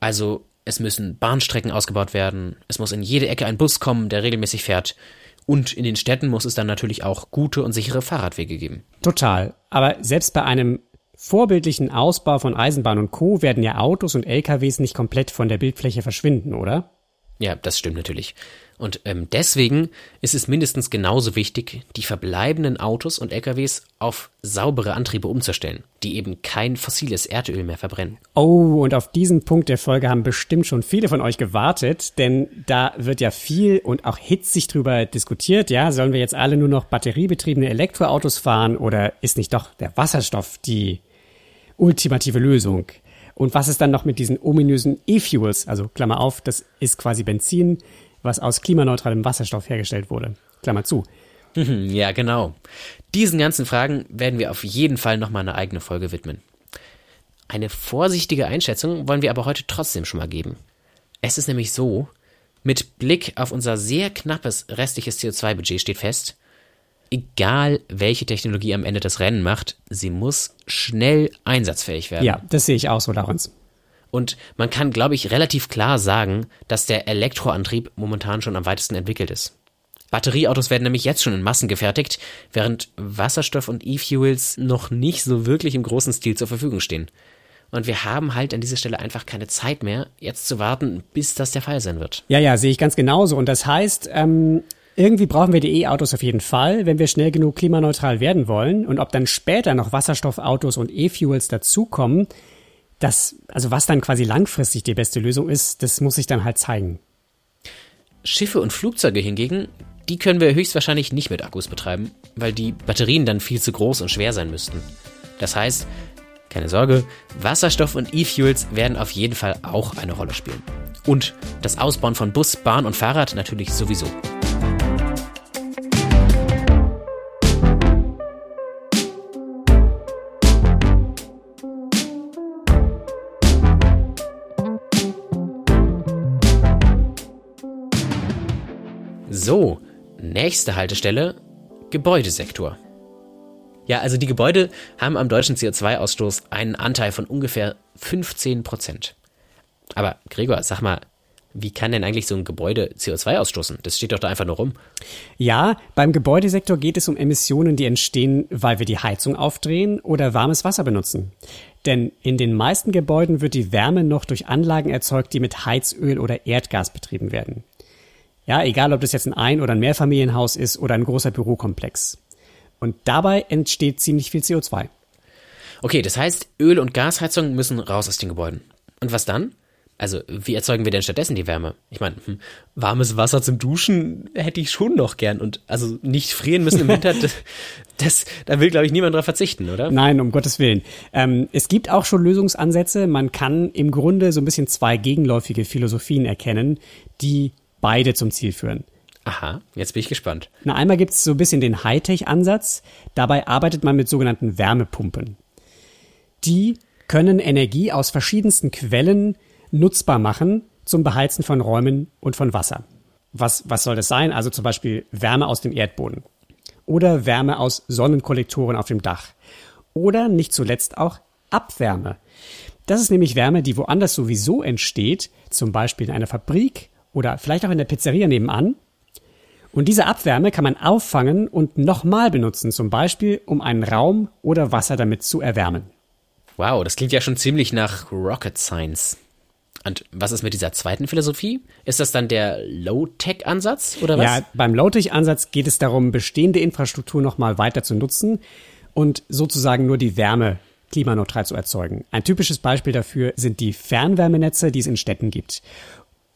Also es müssen Bahnstrecken ausgebaut werden, es muss in jede Ecke ein Bus kommen, der regelmäßig fährt. Und in den Städten muss es dann natürlich auch gute und sichere Fahrradwege geben. Total. Aber selbst bei einem vorbildlichen Ausbau von Eisenbahn und Co. werden ja Autos und LKWs nicht komplett von der Bildfläche verschwinden, oder? Ja, das stimmt natürlich. Und ähm, deswegen ist es mindestens genauso wichtig, die verbleibenden Autos und LKWs auf saubere Antriebe umzustellen, die eben kein fossiles Erdöl mehr verbrennen. Oh, und auf diesen Punkt der Folge haben bestimmt schon viele von euch gewartet, denn da wird ja viel und auch hitzig drüber diskutiert, ja, sollen wir jetzt alle nur noch batteriebetriebene Elektroautos fahren oder ist nicht doch der Wasserstoff die ultimative Lösung? Und was ist dann noch mit diesen ominösen E-Fuels? Also Klammer auf, das ist quasi Benzin, was aus klimaneutralem Wasserstoff hergestellt wurde. Klammer zu. Ja, genau. Diesen ganzen Fragen werden wir auf jeden Fall nochmal eine eigene Folge widmen. Eine vorsichtige Einschätzung wollen wir aber heute trotzdem schon mal geben. Es ist nämlich so, mit Blick auf unser sehr knappes restliches CO2-Budget steht fest, egal welche Technologie am Ende das Rennen macht, sie muss schnell einsatzfähig werden. Ja, das sehe ich auch so, Laurens. Und man kann, glaube ich, relativ klar sagen, dass der Elektroantrieb momentan schon am weitesten entwickelt ist. Batterieautos werden nämlich jetzt schon in Massen gefertigt, während Wasserstoff und E-Fuels noch nicht so wirklich im großen Stil zur Verfügung stehen. Und wir haben halt an dieser Stelle einfach keine Zeit mehr, jetzt zu warten, bis das der Fall sein wird. Ja, ja, sehe ich ganz genauso. Und das heißt, ähm, irgendwie brauchen wir die E-Autos auf jeden Fall, wenn wir schnell genug klimaneutral werden wollen. Und ob dann später noch Wasserstoffautos und E-Fuels dazukommen, das, also was dann quasi langfristig die beste Lösung ist, das muss sich dann halt zeigen. Schiffe und Flugzeuge hingegen, die können wir höchstwahrscheinlich nicht mit Akkus betreiben, weil die Batterien dann viel zu groß und schwer sein müssten. Das heißt, keine Sorge, Wasserstoff und E-Fuels werden auf jeden Fall auch eine Rolle spielen. Und das Ausbauen von Bus, Bahn und Fahrrad natürlich sowieso. So, nächste Haltestelle, Gebäudesektor. Ja, also die Gebäude haben am deutschen CO2-Ausstoß einen Anteil von ungefähr 15 Prozent. Aber Gregor, sag mal, wie kann denn eigentlich so ein Gebäude CO2 ausstoßen? Das steht doch da einfach nur rum. Ja, beim Gebäudesektor geht es um Emissionen, die entstehen, weil wir die Heizung aufdrehen oder warmes Wasser benutzen. Denn in den meisten Gebäuden wird die Wärme noch durch Anlagen erzeugt, die mit Heizöl oder Erdgas betrieben werden. Ja, egal ob das jetzt ein Ein- oder ein Mehrfamilienhaus ist oder ein großer Bürokomplex. Und dabei entsteht ziemlich viel CO2. Okay, das heißt, Öl- und Gasheizungen müssen raus aus den Gebäuden. Und was dann? Also, wie erzeugen wir denn stattdessen die Wärme? Ich meine, hm, warmes Wasser zum Duschen hätte ich schon noch gern. Und also nicht frieren müssen im Winter, das, das, da will, glaube ich, niemand drauf verzichten, oder? Nein, um Gottes Willen. Ähm, es gibt auch schon Lösungsansätze. Man kann im Grunde so ein bisschen zwei gegenläufige Philosophien erkennen, die beide zum Ziel führen. Aha, jetzt bin ich gespannt. Na, einmal gibt es so ein bisschen den Hightech-Ansatz. Dabei arbeitet man mit sogenannten Wärmepumpen. Die können Energie aus verschiedensten Quellen nutzbar machen zum Beheizen von Räumen und von Wasser. Was, was soll das sein? Also zum Beispiel Wärme aus dem Erdboden oder Wärme aus Sonnenkollektoren auf dem Dach oder nicht zuletzt auch Abwärme. Das ist nämlich Wärme, die woanders sowieso entsteht, zum Beispiel in einer Fabrik oder vielleicht auch in der Pizzeria nebenan. Und diese Abwärme kann man auffangen und nochmal benutzen, zum Beispiel um einen Raum oder Wasser damit zu erwärmen. Wow, das klingt ja schon ziemlich nach Rocket Science. Und was ist mit dieser zweiten Philosophie? Ist das dann der Low-Tech-Ansatz oder was? Ja, beim Low-Tech-Ansatz geht es darum, bestehende Infrastruktur nochmal weiter zu nutzen und sozusagen nur die Wärme klimaneutral zu erzeugen. Ein typisches Beispiel dafür sind die Fernwärmenetze, die es in Städten gibt.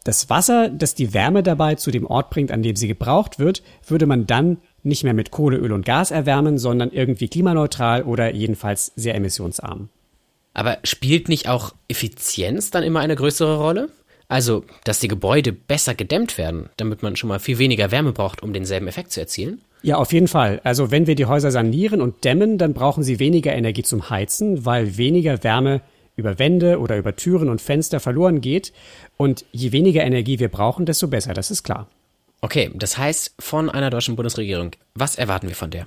Das Wasser, das die Wärme dabei zu dem Ort bringt, an dem sie gebraucht wird, würde man dann nicht mehr mit Kohle, Öl und Gas erwärmen, sondern irgendwie klimaneutral oder jedenfalls sehr emissionsarm. Aber spielt nicht auch Effizienz dann immer eine größere Rolle? Also, dass die Gebäude besser gedämmt werden, damit man schon mal viel weniger Wärme braucht, um denselben Effekt zu erzielen? Ja, auf jeden Fall. Also wenn wir die Häuser sanieren und dämmen, dann brauchen sie weniger Energie zum Heizen, weil weniger Wärme über Wände oder über Türen und Fenster verloren geht. Und je weniger Energie wir brauchen, desto besser, das ist klar. Okay, das heißt von einer deutschen Bundesregierung, was erwarten wir von der?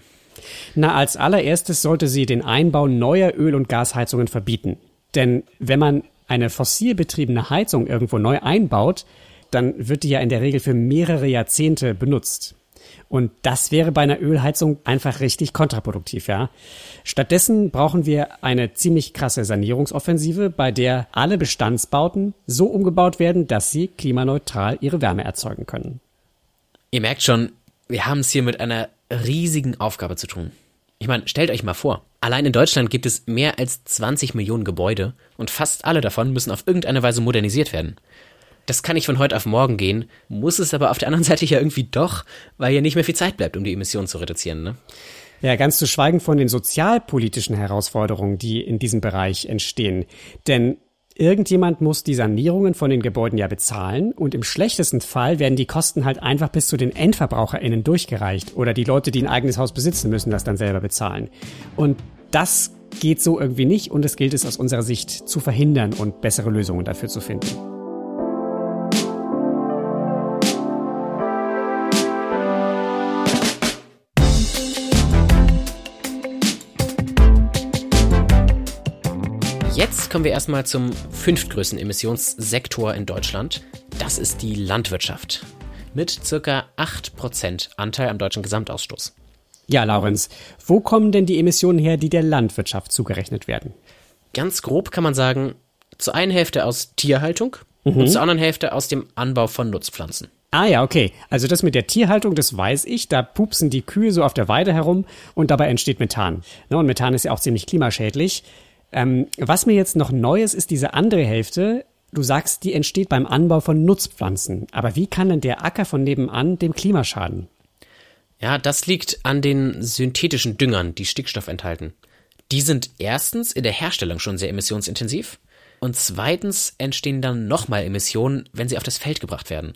Na, als allererstes sollte sie den Einbau neuer Öl- und Gasheizungen verbieten. Denn wenn man eine fossil betriebene Heizung irgendwo neu einbaut, dann wird die ja in der Regel für mehrere Jahrzehnte benutzt. Und das wäre bei einer Ölheizung einfach richtig kontraproduktiv, ja. Stattdessen brauchen wir eine ziemlich krasse Sanierungsoffensive, bei der alle Bestandsbauten so umgebaut werden, dass sie klimaneutral ihre Wärme erzeugen können. Ihr merkt schon, wir haben es hier mit einer riesigen Aufgabe zu tun. Ich meine, stellt euch mal vor, allein in Deutschland gibt es mehr als 20 Millionen Gebäude und fast alle davon müssen auf irgendeine Weise modernisiert werden. Das kann nicht von heute auf morgen gehen, muss es aber auf der anderen Seite ja irgendwie doch, weil ja nicht mehr viel Zeit bleibt, um die Emissionen zu reduzieren, ne? Ja, ganz zu schweigen von den sozialpolitischen Herausforderungen, die in diesem Bereich entstehen. Denn irgendjemand muss die Sanierungen von den Gebäuden ja bezahlen und im schlechtesten Fall werden die Kosten halt einfach bis zu den EndverbraucherInnen durchgereicht oder die Leute, die ein eigenes Haus besitzen, müssen das dann selber bezahlen. Und das geht so irgendwie nicht und es gilt es aus unserer Sicht zu verhindern und bessere Lösungen dafür zu finden. Jetzt kommen wir erstmal zum fünftgrößten Emissionssektor in Deutschland. Das ist die Landwirtschaft. Mit circa 8% Anteil am deutschen Gesamtausstoß. Ja, Laurenz, wo kommen denn die Emissionen her, die der Landwirtschaft zugerechnet werden? Ganz grob kann man sagen, zur einen Hälfte aus Tierhaltung mhm. und zur anderen Hälfte aus dem Anbau von Nutzpflanzen. Ah ja, okay. Also das mit der Tierhaltung, das weiß ich. Da pupsen die Kühe so auf der Weide herum und dabei entsteht Methan. Ne, und Methan ist ja auch ziemlich klimaschädlich. Ähm, was mir jetzt noch neu ist, ist diese andere Hälfte. Du sagst, die entsteht beim Anbau von Nutzpflanzen. Aber wie kann denn der Acker von nebenan dem Klima schaden? Ja, das liegt an den synthetischen Düngern, die Stickstoff enthalten. Die sind erstens in der Herstellung schon sehr emissionsintensiv und zweitens entstehen dann nochmal Emissionen, wenn sie auf das Feld gebracht werden.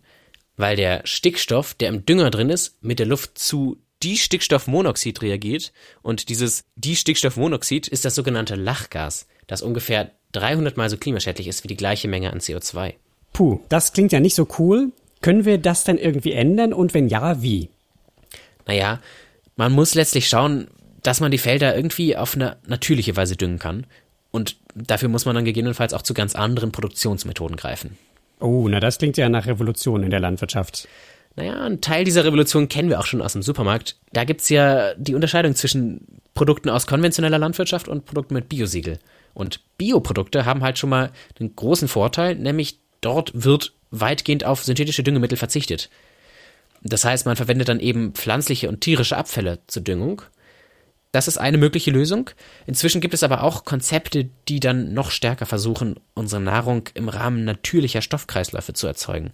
Weil der Stickstoff, der im Dünger drin ist, mit der Luft zu Distickstoffmonoxid reagiert und dieses Distickstoffmonoxid ist das sogenannte Lachgas, das ungefähr 300 mal so klimaschädlich ist wie die gleiche Menge an CO2. Puh, das klingt ja nicht so cool. Können wir das denn irgendwie ändern und wenn ja, wie? Naja, man muss letztlich schauen, dass man die Felder irgendwie auf eine natürliche Weise düngen kann. Und dafür muss man dann gegebenenfalls auch zu ganz anderen Produktionsmethoden greifen. Oh, na das klingt ja nach Revolution in der Landwirtschaft. Naja, ein Teil dieser Revolution kennen wir auch schon aus dem Supermarkt. Da gibt's ja die Unterscheidung zwischen Produkten aus konventioneller Landwirtschaft und Produkten mit Biosiegel. Und Bioprodukte haben halt schon mal einen großen Vorteil, nämlich dort wird weitgehend auf synthetische Düngemittel verzichtet. Das heißt, man verwendet dann eben pflanzliche und tierische Abfälle zur Düngung. Das ist eine mögliche Lösung. Inzwischen gibt es aber auch Konzepte, die dann noch stärker versuchen, unsere Nahrung im Rahmen natürlicher Stoffkreisläufe zu erzeugen.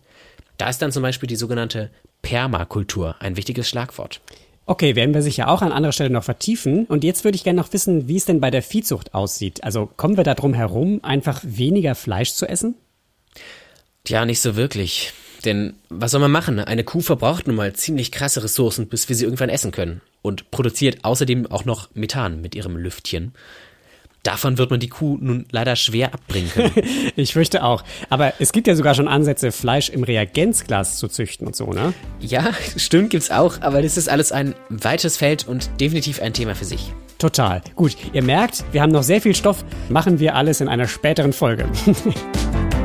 Da ist dann zum Beispiel die sogenannte Permakultur ein wichtiges Schlagwort. Okay, werden wir sicher auch an anderer Stelle noch vertiefen. Und jetzt würde ich gerne noch wissen, wie es denn bei der Viehzucht aussieht. Also kommen wir da drum herum, einfach weniger Fleisch zu essen? Tja, nicht so wirklich. Denn was soll man machen? Eine Kuh verbraucht nun mal ziemlich krasse Ressourcen, bis wir sie irgendwann essen können. Und produziert außerdem auch noch Methan mit ihrem Lüftchen. Davon wird man die Kuh nun leider schwer abbringen können. ich fürchte auch. Aber es gibt ja sogar schon Ansätze, Fleisch im Reagenzglas zu züchten und so, ne? Ja, stimmt, gibt's auch. Aber das ist alles ein weites Feld und definitiv ein Thema für sich. Total. Gut, ihr merkt, wir haben noch sehr viel Stoff. Machen wir alles in einer späteren Folge.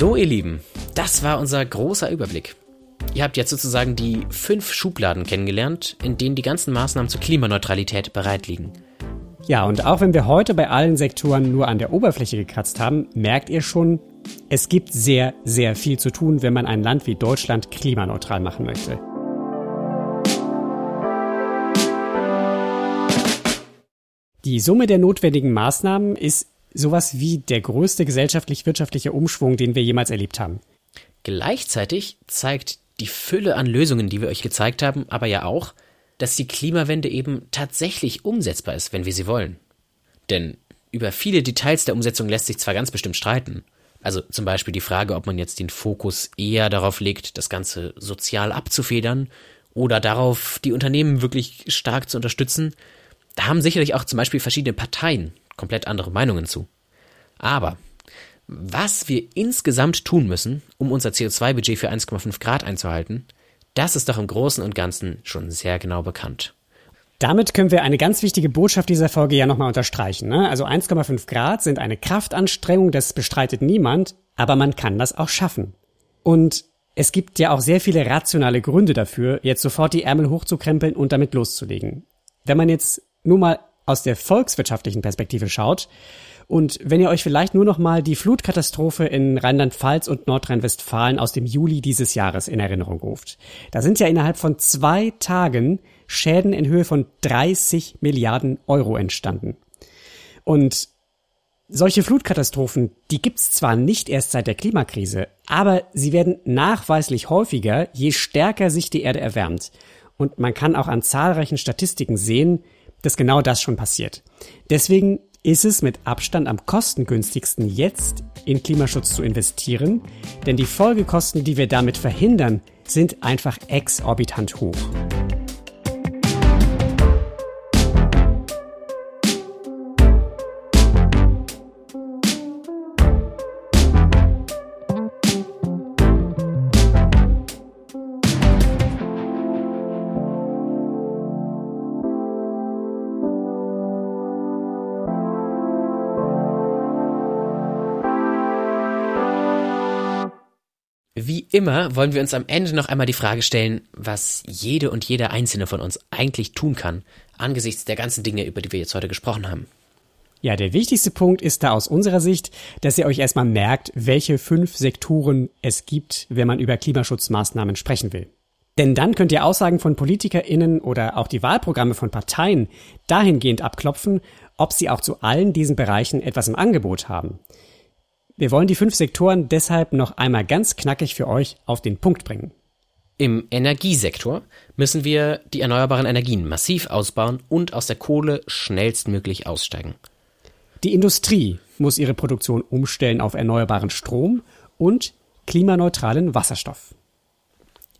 So, ihr Lieben, das war unser großer Überblick. Ihr habt jetzt sozusagen die fünf Schubladen kennengelernt, in denen die ganzen Maßnahmen zur Klimaneutralität bereit liegen. Ja, und auch wenn wir heute bei allen Sektoren nur an der Oberfläche gekratzt haben, merkt ihr schon, es gibt sehr, sehr viel zu tun, wenn man ein Land wie Deutschland klimaneutral machen möchte. Die Summe der notwendigen Maßnahmen ist sowas wie der größte gesellschaftlich-wirtschaftliche Umschwung, den wir jemals erlebt haben. Gleichzeitig zeigt die Fülle an Lösungen, die wir euch gezeigt haben, aber ja auch, dass die Klimawende eben tatsächlich umsetzbar ist, wenn wir sie wollen. Denn über viele Details der Umsetzung lässt sich zwar ganz bestimmt streiten. Also zum Beispiel die Frage, ob man jetzt den Fokus eher darauf legt, das Ganze sozial abzufedern oder darauf, die Unternehmen wirklich stark zu unterstützen. Da haben sicherlich auch zum Beispiel verschiedene Parteien komplett andere Meinungen zu. Aber was wir insgesamt tun müssen, um unser CO2-Budget für 1,5 Grad einzuhalten, das ist doch im Großen und Ganzen schon sehr genau bekannt. Damit können wir eine ganz wichtige Botschaft dieser Folge ja nochmal unterstreichen. Ne? Also 1,5 Grad sind eine Kraftanstrengung, das bestreitet niemand, aber man kann das auch schaffen. Und es gibt ja auch sehr viele rationale Gründe dafür, jetzt sofort die Ärmel hochzukrempeln und damit loszulegen. Wenn man jetzt nur mal aus der volkswirtschaftlichen Perspektive schaut. Und wenn ihr euch vielleicht nur noch mal die Flutkatastrophe in Rheinland-Pfalz und Nordrhein-Westfalen aus dem Juli dieses Jahres in Erinnerung ruft. Da sind ja innerhalb von zwei Tagen Schäden in Höhe von 30 Milliarden Euro entstanden. Und solche Flutkatastrophen, die gibt's zwar nicht erst seit der Klimakrise, aber sie werden nachweislich häufiger, je stärker sich die Erde erwärmt. Und man kann auch an zahlreichen Statistiken sehen, dass genau das schon passiert. Deswegen ist es mit Abstand am kostengünstigsten jetzt in Klimaschutz zu investieren, denn die Folgekosten, die wir damit verhindern, sind einfach exorbitant hoch. Immer wollen wir uns am Ende noch einmal die Frage stellen, was jede und jeder einzelne von uns eigentlich tun kann, angesichts der ganzen Dinge, über die wir jetzt heute gesprochen haben. Ja, der wichtigste Punkt ist da aus unserer Sicht, dass ihr euch erstmal merkt, welche fünf Sektoren es gibt, wenn man über Klimaschutzmaßnahmen sprechen will. Denn dann könnt ihr Aussagen von PolitikerInnen oder auch die Wahlprogramme von Parteien dahingehend abklopfen, ob sie auch zu allen diesen Bereichen etwas im Angebot haben. Wir wollen die fünf Sektoren deshalb noch einmal ganz knackig für euch auf den Punkt bringen. Im Energiesektor müssen wir die erneuerbaren Energien massiv ausbauen und aus der Kohle schnellstmöglich aussteigen. Die Industrie muss ihre Produktion umstellen auf erneuerbaren Strom und klimaneutralen Wasserstoff.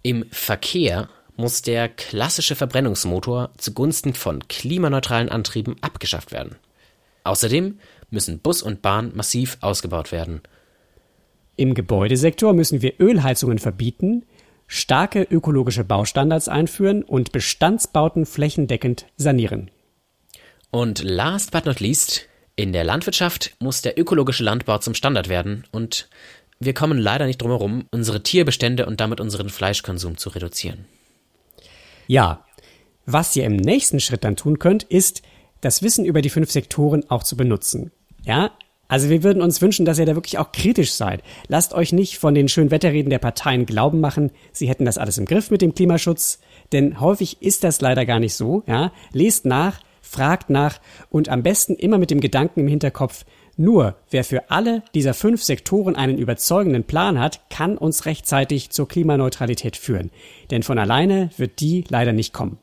Im Verkehr muss der klassische Verbrennungsmotor zugunsten von klimaneutralen Antrieben abgeschafft werden. Außerdem müssen Bus und Bahn massiv ausgebaut werden. Im Gebäudesektor müssen wir Ölheizungen verbieten, starke ökologische Baustandards einführen und Bestandsbauten flächendeckend sanieren. Und last but not least, in der Landwirtschaft muss der ökologische Landbau zum Standard werden und wir kommen leider nicht drum herum, unsere Tierbestände und damit unseren Fleischkonsum zu reduzieren. Ja, was ihr im nächsten Schritt dann tun könnt, ist, das Wissen über die fünf Sektoren auch zu benutzen. Ja, also wir würden uns wünschen, dass ihr da wirklich auch kritisch seid. Lasst euch nicht von den schönen Wetterreden der Parteien glauben machen, sie hätten das alles im Griff mit dem Klimaschutz, denn häufig ist das leider gar nicht so. Ja, lest nach, fragt nach und am besten immer mit dem Gedanken im Hinterkopf, nur wer für alle dieser fünf Sektoren einen überzeugenden Plan hat, kann uns rechtzeitig zur Klimaneutralität führen. Denn von alleine wird die leider nicht kommen.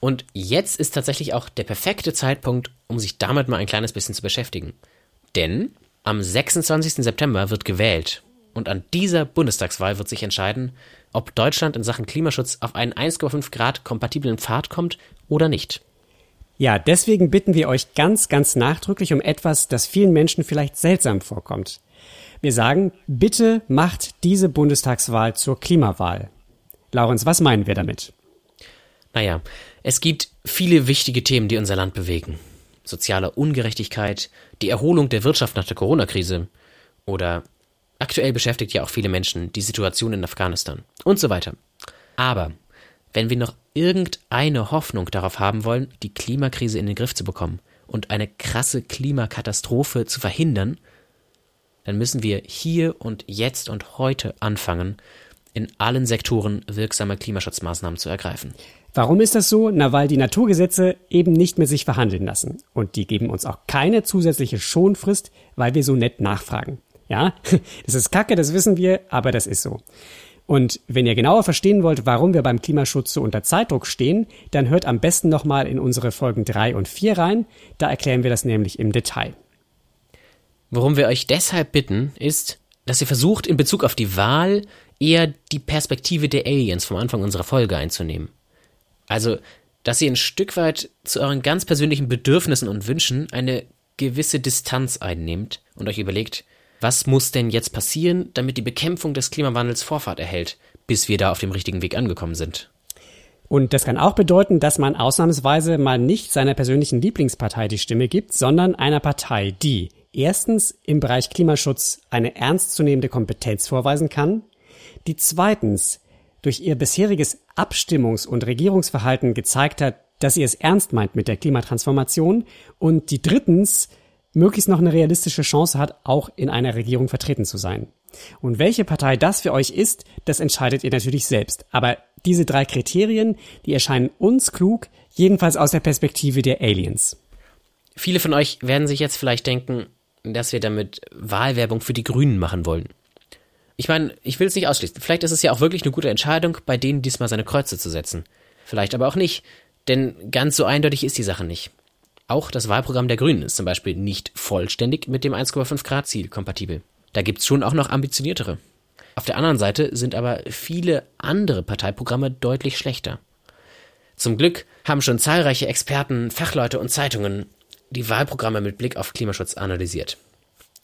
Und jetzt ist tatsächlich auch der perfekte Zeitpunkt, um sich damit mal ein kleines bisschen zu beschäftigen. Denn am 26. September wird gewählt. Und an dieser Bundestagswahl wird sich entscheiden, ob Deutschland in Sachen Klimaschutz auf einen 1,5 Grad kompatiblen Pfad kommt oder nicht. Ja, deswegen bitten wir euch ganz, ganz nachdrücklich um etwas, das vielen Menschen vielleicht seltsam vorkommt. Wir sagen, bitte macht diese Bundestagswahl zur Klimawahl. Laurens, was meinen wir damit? Naja, es gibt viele wichtige Themen, die unser Land bewegen. Soziale Ungerechtigkeit, die Erholung der Wirtschaft nach der Corona-Krise oder aktuell beschäftigt ja auch viele Menschen die Situation in Afghanistan und so weiter. Aber wenn wir noch irgendeine Hoffnung darauf haben wollen, die Klimakrise in den Griff zu bekommen und eine krasse Klimakatastrophe zu verhindern, dann müssen wir hier und jetzt und heute anfangen, in allen Sektoren wirksame Klimaschutzmaßnahmen zu ergreifen. Warum ist das so? Na, weil die Naturgesetze eben nicht mehr sich verhandeln lassen. Und die geben uns auch keine zusätzliche Schonfrist, weil wir so nett nachfragen. Ja, das ist kacke, das wissen wir, aber das ist so. Und wenn ihr genauer verstehen wollt, warum wir beim Klimaschutz so unter Zeitdruck stehen, dann hört am besten nochmal in unsere Folgen drei und vier rein. Da erklären wir das nämlich im Detail. Worum wir euch deshalb bitten, ist, dass ihr versucht, in Bezug auf die Wahl eher die Perspektive der Aliens vom Anfang unserer Folge einzunehmen. Also, dass ihr ein Stück weit zu euren ganz persönlichen Bedürfnissen und Wünschen eine gewisse Distanz einnehmt und euch überlegt, was muss denn jetzt passieren, damit die Bekämpfung des Klimawandels Vorfahrt erhält, bis wir da auf dem richtigen Weg angekommen sind. Und das kann auch bedeuten, dass man ausnahmsweise mal nicht seiner persönlichen Lieblingspartei die Stimme gibt, sondern einer Partei, die erstens im Bereich Klimaschutz eine ernstzunehmende Kompetenz vorweisen kann, die zweitens durch ihr bisheriges Abstimmungs- und Regierungsverhalten gezeigt hat, dass sie es ernst meint mit der Klimatransformation und die drittens möglichst noch eine realistische Chance hat, auch in einer Regierung vertreten zu sein. Und welche Partei das für euch ist, das entscheidet ihr natürlich selbst. Aber diese drei Kriterien, die erscheinen uns klug, jedenfalls aus der Perspektive der Aliens. Viele von euch werden sich jetzt vielleicht denken, dass wir damit Wahlwerbung für die Grünen machen wollen. Ich meine, ich will es nicht ausschließen. Vielleicht ist es ja auch wirklich eine gute Entscheidung, bei denen diesmal seine Kreuze zu setzen. Vielleicht aber auch nicht, denn ganz so eindeutig ist die Sache nicht. Auch das Wahlprogramm der Grünen ist zum Beispiel nicht vollständig mit dem 1,5 Grad Ziel kompatibel. Da gibt's schon auch noch ambitioniertere. Auf der anderen Seite sind aber viele andere Parteiprogramme deutlich schlechter. Zum Glück haben schon zahlreiche Experten, Fachleute und Zeitungen die Wahlprogramme mit Blick auf Klimaschutz analysiert.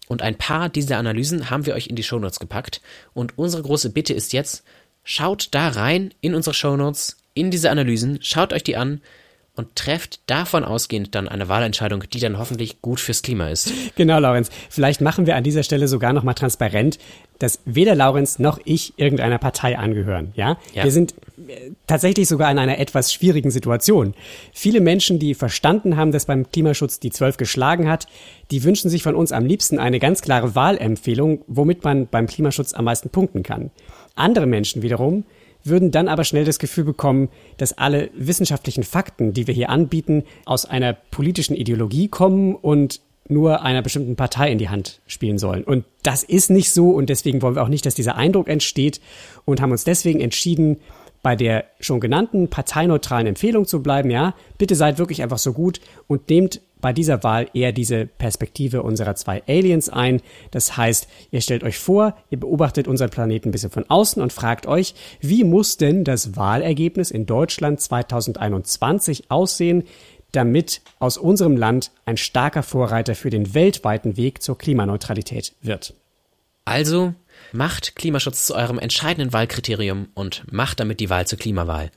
Und ein paar dieser Analysen haben wir euch in die Shownotes gepackt. Und unsere große Bitte ist jetzt, schaut da rein in unsere Shownotes, in diese Analysen, schaut euch die an und trefft davon ausgehend dann eine Wahlentscheidung, die dann hoffentlich gut fürs Klima ist. Genau, Laurenz. Vielleicht machen wir an dieser Stelle sogar nochmal transparent, dass weder Laurenz noch ich irgendeiner Partei angehören. Ja? ja? Wir sind tatsächlich sogar in einer etwas schwierigen Situation. Viele Menschen, die verstanden haben, dass beim Klimaschutz die Zwölf geschlagen hat, die wünschen sich von uns am liebsten eine ganz klare Wahlempfehlung, womit man beim Klimaschutz am meisten punkten kann. Andere Menschen wiederum würden dann aber schnell das Gefühl bekommen, dass alle wissenschaftlichen Fakten, die wir hier anbieten, aus einer politischen Ideologie kommen und nur einer bestimmten Partei in die Hand spielen sollen. Und das ist nicht so und deswegen wollen wir auch nicht, dass dieser Eindruck entsteht und haben uns deswegen entschieden, bei der schon genannten parteineutralen Empfehlung zu bleiben. Ja, bitte seid wirklich einfach so gut und nehmt bei dieser Wahl eher diese Perspektive unserer zwei Aliens ein. Das heißt, ihr stellt euch vor, ihr beobachtet unseren Planeten ein bisschen von außen und fragt euch, wie muss denn das Wahlergebnis in Deutschland 2021 aussehen, damit aus unserem Land ein starker Vorreiter für den weltweiten Weg zur Klimaneutralität wird. Also macht Klimaschutz zu eurem entscheidenden Wahlkriterium und macht damit die Wahl zur Klimawahl.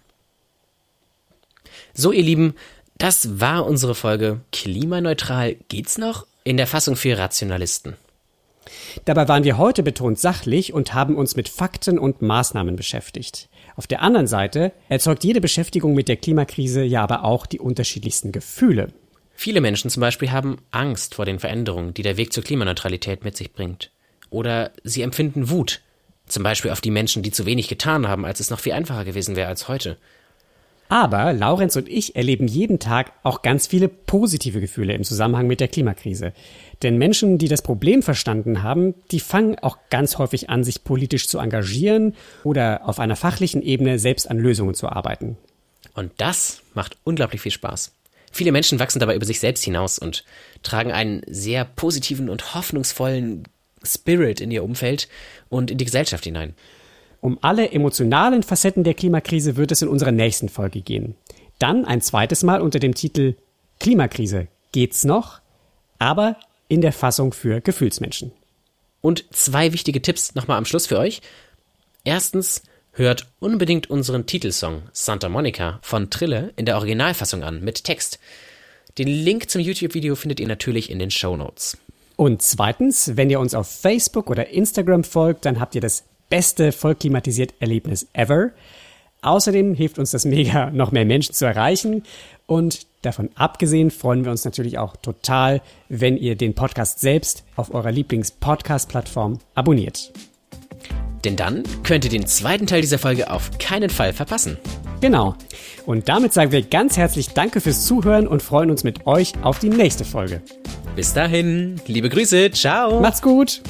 So, ihr Lieben, das war unsere Folge. Klimaneutral geht's noch? In der Fassung für Rationalisten. Dabei waren wir heute betont sachlich und haben uns mit Fakten und Maßnahmen beschäftigt. Auf der anderen Seite erzeugt jede Beschäftigung mit der Klimakrise ja aber auch die unterschiedlichsten Gefühle. Viele Menschen zum Beispiel haben Angst vor den Veränderungen, die der Weg zur Klimaneutralität mit sich bringt. Oder sie empfinden Wut. Zum Beispiel auf die Menschen, die zu wenig getan haben, als es noch viel einfacher gewesen wäre als heute. Aber Laurenz und ich erleben jeden Tag auch ganz viele positive Gefühle im Zusammenhang mit der Klimakrise. Denn Menschen, die das Problem verstanden haben, die fangen auch ganz häufig an, sich politisch zu engagieren oder auf einer fachlichen Ebene selbst an Lösungen zu arbeiten. Und das macht unglaublich viel Spaß. Viele Menschen wachsen dabei über sich selbst hinaus und tragen einen sehr positiven und hoffnungsvollen Spirit in ihr Umfeld und in die Gesellschaft hinein. Um alle emotionalen Facetten der Klimakrise wird es in unserer nächsten Folge gehen. Dann ein zweites Mal unter dem Titel Klimakrise geht's noch, aber in der Fassung für Gefühlsmenschen. Und zwei wichtige Tipps nochmal am Schluss für euch. Erstens, hört unbedingt unseren Titelsong Santa Monica von Trille in der Originalfassung an mit Text. Den Link zum YouTube-Video findet ihr natürlich in den Show Notes. Und zweitens, wenn ihr uns auf Facebook oder Instagram folgt, dann habt ihr das beste vollklimatisiert Erlebnis ever. Außerdem hilft uns das mega, noch mehr Menschen zu erreichen. Und davon abgesehen freuen wir uns natürlich auch total, wenn ihr den Podcast selbst auf eurer Lieblings-Podcast-Plattform abonniert. Denn dann könnt ihr den zweiten Teil dieser Folge auf keinen Fall verpassen. Genau. Und damit sagen wir ganz herzlich Danke fürs Zuhören und freuen uns mit euch auf die nächste Folge. Bis dahin, liebe Grüße, ciao. Macht's gut.